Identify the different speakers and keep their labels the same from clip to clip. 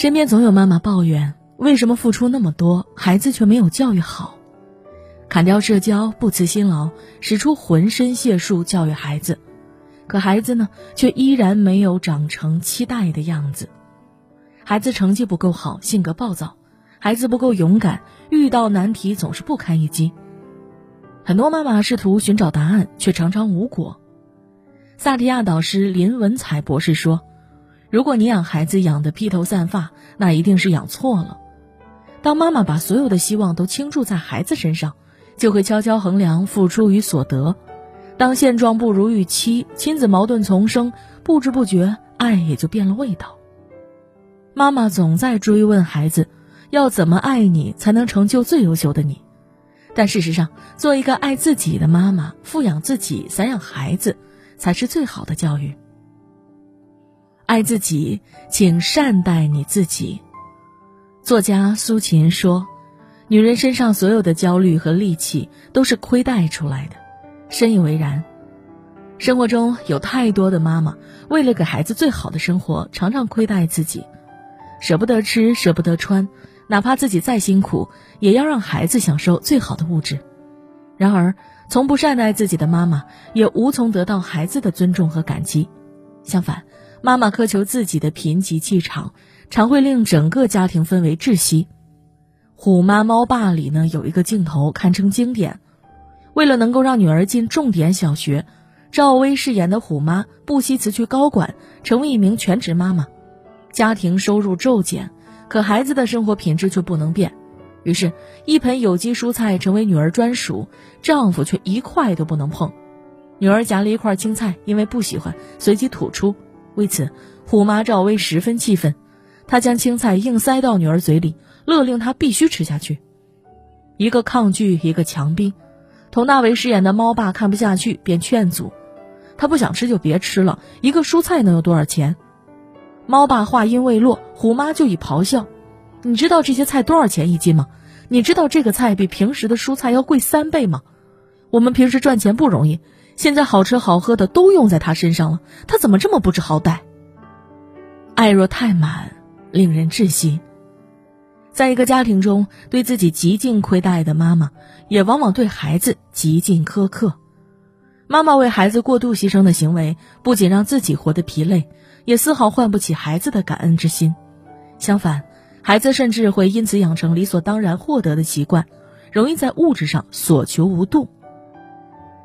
Speaker 1: 身边总有妈妈抱怨：为什么付出那么多，孩子却没有教育好？砍掉社交，不辞辛劳，使出浑身解数教育孩子，可孩子呢，却依然没有长成期待的样子。孩子成绩不够好，性格暴躁；孩子不够勇敢，遇到难题总是不堪一击。很多妈妈试图寻找答案，却常常无果。萨提亚导师林文采博士说。如果你养孩子养得披头散发，那一定是养错了。当妈妈把所有的希望都倾注在孩子身上，就会悄悄衡量付出与所得。当现状不如预期，亲子矛盾丛生，不知不觉爱也就变了味道。妈妈总在追问孩子，要怎么爱你才能成就最优秀的你？但事实上，做一个爱自己的妈妈，富养自己，散养孩子，才是最好的教育。爱自己，请善待你自己。作家苏秦说：“女人身上所有的焦虑和戾气，都是亏待出来的。”深以为然。生活中有太多的妈妈，为了给孩子最好的生活，常常亏待自己，舍不得吃，舍不得穿，哪怕自己再辛苦，也要让孩子享受最好的物质。然而，从不善待自己的妈妈，也无从得到孩子的尊重和感激。相反，妈妈苛求自己的贫瘠气场，常会令整个家庭氛围窒息。《虎妈猫爸》里呢有一个镜头堪称经典。为了能够让女儿进重点小学，赵薇饰演的虎妈不惜辞去高管，成为一名全职妈妈。家庭收入骤减，可孩子的生活品质却不能变。于是，一盆有机蔬菜成为女儿专属，丈夫却一块都不能碰。女儿夹了一块青菜，因为不喜欢，随即吐出。为此，虎妈赵薇十分气愤，她将青菜硬塞到女儿嘴里，勒令她必须吃下去。一个抗拒，一个强逼。佟大为饰演的猫爸看不下去，便劝阻：“他不想吃就别吃了，一个蔬菜能有多少钱？”猫爸话音未落，虎妈就已咆哮：“你知道这些菜多少钱一斤吗？你知道这个菜比平时的蔬菜要贵三倍吗？我们平时赚钱不容易。”现在好吃好喝的都用在他身上了，他怎么这么不知好歹？爱若太满，令人窒息。在一个家庭中，对自己极尽亏待的妈妈，也往往对孩子极尽苛刻。妈妈为孩子过度牺牲的行为，不仅让自己活得疲累，也丝毫唤不起孩子的感恩之心。相反，孩子甚至会因此养成理所当然获得的习惯，容易在物质上所求无度。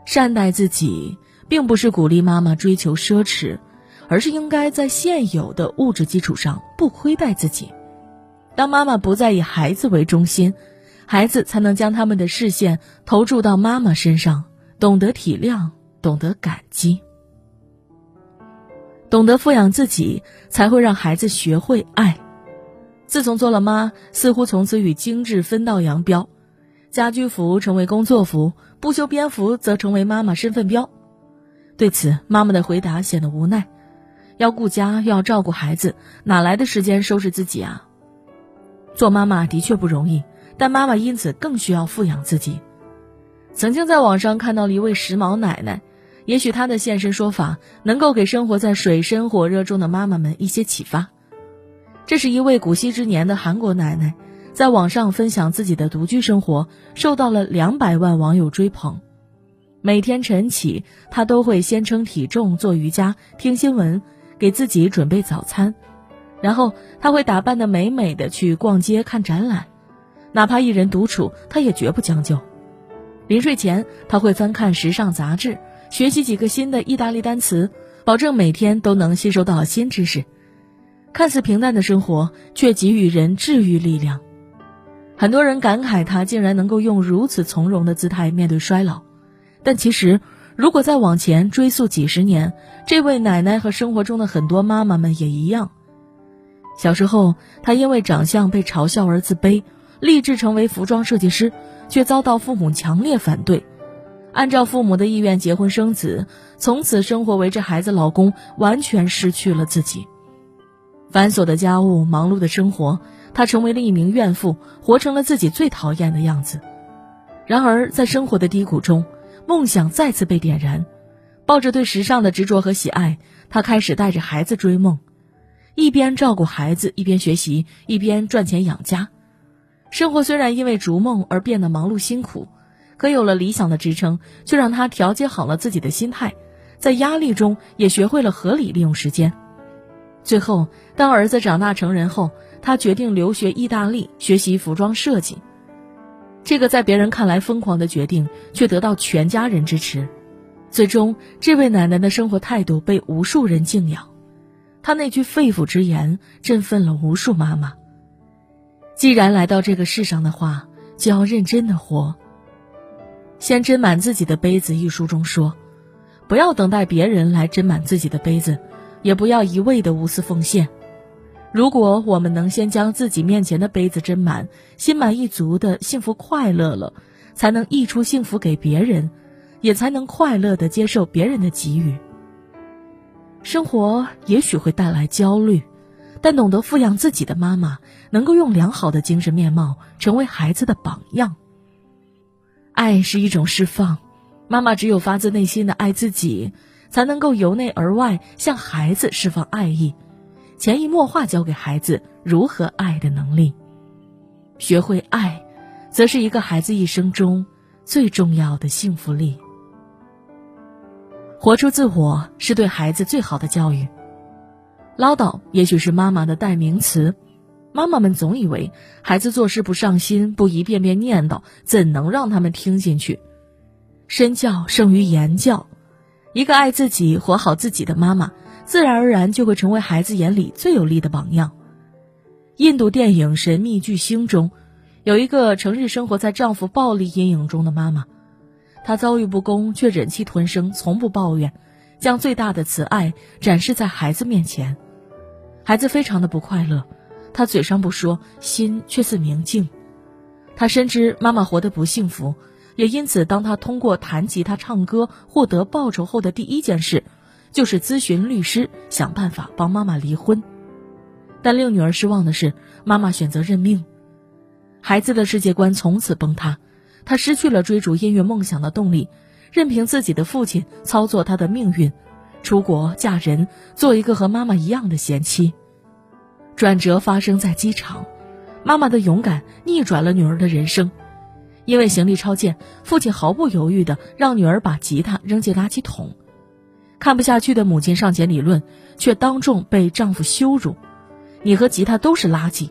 Speaker 1: 善待自己，并不是鼓励妈妈追求奢侈，而是应该在现有的物质基础上不亏待自己。当妈妈不再以孩子为中心，孩子才能将他们的视线投注到妈妈身上，懂得体谅，懂得感激，懂得富养自己，才会让孩子学会爱。自从做了妈，似乎从此与精致分道扬镳。家居服成为工作服，不修边幅则成为妈妈身份标。对此，妈妈的回答显得无奈：要顾家，又要照顾孩子，哪来的时间收拾自己啊？做妈妈的确不容易，但妈妈因此更需要富养自己。曾经在网上看到了一位时髦奶奶，也许她的现身说法能够给生活在水深火热中的妈妈们一些启发。这是一位古稀之年的韩国奶奶。在网上分享自己的独居生活，受到了两百万网友追捧。每天晨起，他都会先称体重、做瑜伽、听新闻，给自己准备早餐，然后他会打扮的美美的去逛街看展览，哪怕一人独处，他也绝不将就。临睡前，他会翻看时尚杂志，学习几个新的意大利单词，保证每天都能吸收到新知识。看似平淡的生活，却给予人治愈力量。很多人感慨她竟然能够用如此从容的姿态面对衰老，但其实，如果再往前追溯几十年，这位奶奶和生活中的很多妈妈们也一样。小时候，她因为长相被嘲笑而自卑，立志成为服装设计师，却遭到父母强烈反对。按照父母的意愿结婚生子，从此生活围着孩子、老公，完全失去了自己。繁琐的家务，忙碌的生活。她成为了一名怨妇，活成了自己最讨厌的样子。然而，在生活的低谷中，梦想再次被点燃。抱着对时尚的执着和喜爱，她开始带着孩子追梦。一边照顾孩子，一边学习，一边赚钱养家。生活虽然因为逐梦而变得忙碌辛苦，可有了理想的支撑，却让他调节好了自己的心态，在压力中也学会了合理利用时间。最后，当儿子长大成人后，他决定留学意大利学习服装设计。这个在别人看来疯狂的决定，却得到全家人支持。最终，这位奶奶的生活态度被无数人敬仰。她那句肺腑之言，振奋了无数妈妈。既然来到这个世上的话，就要认真的活。先斟满自己的杯子，一书中说，不要等待别人来斟满自己的杯子，也不要一味的无私奉献。如果我们能先将自己面前的杯子斟满，心满意足的幸福快乐了，才能溢出幸福给别人，也才能快乐的接受别人的给予。生活也许会带来焦虑，但懂得富养自己的妈妈，能够用良好的精神面貌成为孩子的榜样。爱是一种释放，妈妈只有发自内心的爱自己，才能够由内而外向孩子释放爱意。潜移默化教给孩子如何爱的能力，学会爱，则是一个孩子一生中最重要的幸福力。活出自我是对孩子最好的教育。唠叨也许是妈妈的代名词，妈妈们总以为孩子做事不上心，不一遍遍念叨，怎能让他们听进去？身教胜于言教，一个爱自己、活好自己的妈妈。自然而然就会成为孩子眼里最有力的榜样。印度电影《神秘巨星》中，有一个成日生活在丈夫暴力阴影中的妈妈，她遭遇不公却忍气吞声，从不抱怨，将最大的慈爱展示在孩子面前。孩子非常的不快乐，她嘴上不说，心却似明镜。她深知妈妈活得不幸福，也因此，当他通过弹吉他、唱歌获得报酬后的第一件事。就是咨询律师，想办法帮妈妈离婚，但令女儿失望的是，妈妈选择认命，孩子的世界观从此崩塌，她失去了追逐音乐梦想的动力，任凭自己的父亲操作她的命运，出国嫁人，做一个和妈妈一样的贤妻。转折发生在机场，妈妈的勇敢逆转了女儿的人生，因为行李超限，父亲毫不犹豫地让女儿把吉他扔进垃圾桶。看不下去的母亲上前理论，却当众被丈夫羞辱：“你和吉他都是垃圾。”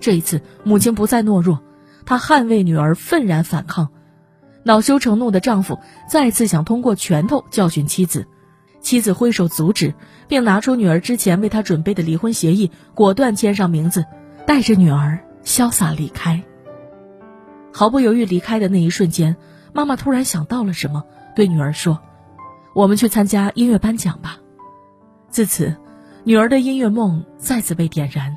Speaker 1: 这一次，母亲不再懦弱，她捍卫女儿，愤然反抗。恼羞成怒的丈夫再次想通过拳头教训妻子，妻子挥手阻止，并拿出女儿之前为他准备的离婚协议，果断签上名字，带着女儿潇洒离开。毫不犹豫离开的那一瞬间，妈妈突然想到了什么，对女儿说。我们去参加音乐颁奖吧。自此，女儿的音乐梦再次被点燃。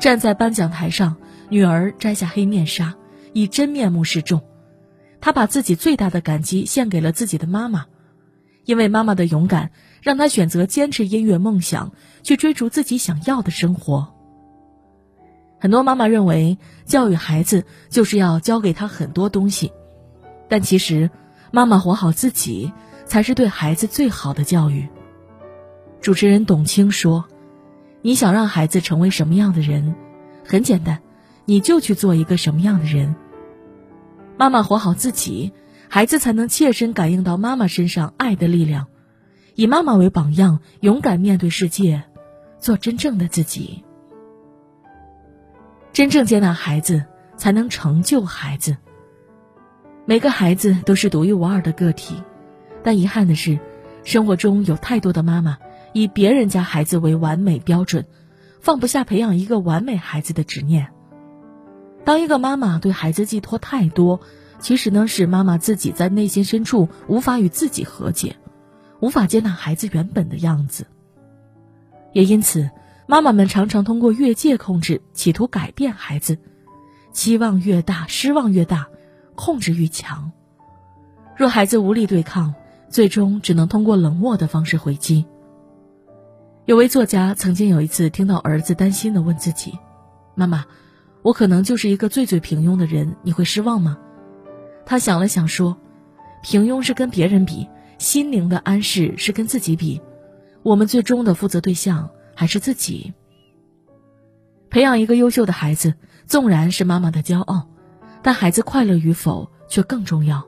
Speaker 1: 站在颁奖台上，女儿摘下黑面纱，以真面目示众。她把自己最大的感激献给了自己的妈妈，因为妈妈的勇敢，让她选择坚持音乐梦想，去追逐自己想要的生活。很多妈妈认为，教育孩子就是要教给他很多东西，但其实，妈妈活好自己。才是对孩子最好的教育。主持人董卿说：“你想让孩子成为什么样的人？很简单，你就去做一个什么样的人。妈妈活好自己，孩子才能切身感应到妈妈身上爱的力量，以妈妈为榜样，勇敢面对世界，做真正的自己。真正接纳孩子，才能成就孩子。每个孩子都是独一无二的个体。”但遗憾的是，生活中有太多的妈妈以别人家孩子为完美标准，放不下培养一个完美孩子的执念。当一个妈妈对孩子寄托太多，其实呢是妈妈自己在内心深处无法与自己和解，无法接纳孩子原本的样子。也因此，妈妈们常常通过越界控制，企图改变孩子，期望越大，失望越大，控制欲强。若孩子无力对抗，最终只能通过冷漠的方式回击。有位作家曾经有一次听到儿子担心的问自己：“妈妈，我可能就是一个最最平庸的人，你会失望吗？”他想了想说：“平庸是跟别人比，心灵的安适是跟自己比。我们最终的负责对象还是自己？培养一个优秀的孩子，纵然是妈妈的骄傲，但孩子快乐与否却更重要。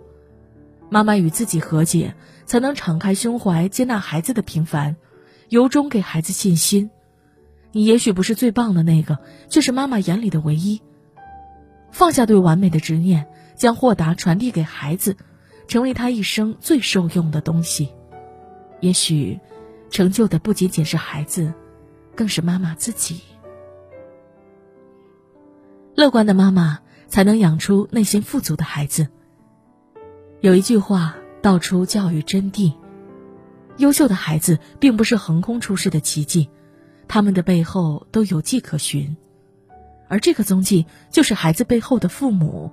Speaker 1: 妈妈与自己和解，才能敞开胸怀接纳孩子的平凡，由衷给孩子信心。你也许不是最棒的那个，却是妈妈眼里的唯一。放下对完美的执念，将豁达传递给孩子，成为他一生最受用的东西。也许，成就的不仅仅是孩子，更是妈妈自己。乐观的妈妈才能养出内心富足的孩子。有一句话道出教育真谛：优秀的孩子并不是横空出世的奇迹，他们的背后都有迹可循，而这个踪迹就是孩子背后的父母，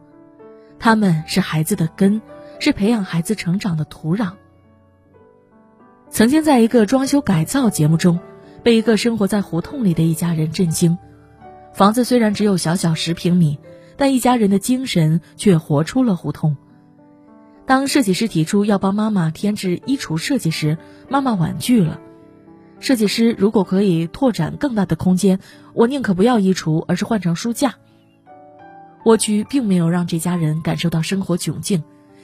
Speaker 1: 他们是孩子的根，是培养孩子成长的土壤。曾经在一个装修改造节目中，被一个生活在胡同里的一家人震惊。房子虽然只有小小十平米，但一家人的精神却活出了胡同。当设计师提出要帮妈妈添置衣橱设计时，妈妈婉拒了。设计师如果可以拓展更大的空间，我宁可不要衣橱，而是换成书架。蜗居并没有让这家人感受到生活窘境，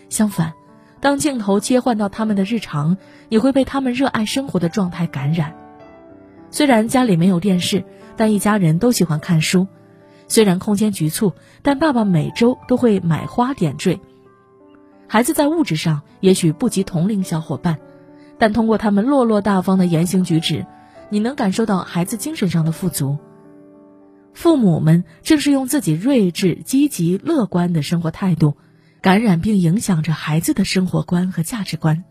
Speaker 1: 相反，当镜头切换到他们的日常，你会被他们热爱生活的状态感染。虽然家里没有电视。但一家人都喜欢看书，虽然空间局促，但爸爸每周都会买花点缀。孩子在物质上也许不及同龄小伙伴，但通过他们落落大方的言行举止，你能感受到孩子精神上的富足。父母们正是用自己睿智、积极、乐观的生活态度，感染并影响着孩子的生活观和价值观。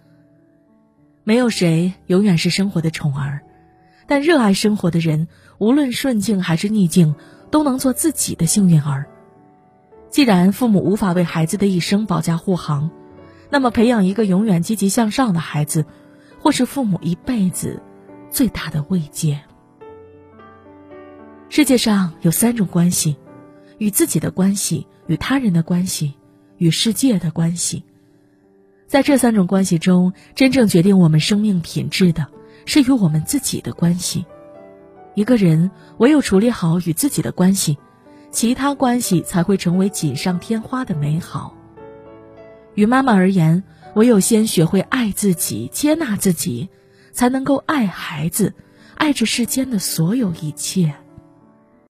Speaker 1: 没有谁永远是生活的宠儿。但热爱生活的人，无论顺境还是逆境，都能做自己的幸运儿。既然父母无法为孩子的一生保驾护航，那么培养一个永远积极向上的孩子，或是父母一辈子最大的慰藉。世界上有三种关系：与自己的关系、与他人的关系、与世界的关系。在这三种关系中，真正决定我们生命品质的。是与我们自己的关系。一个人唯有处理好与自己的关系，其他关系才会成为锦上添花的美好。与妈妈而言，唯有先学会爱自己、接纳自己，才能够爱孩子，爱这世间的所有一切。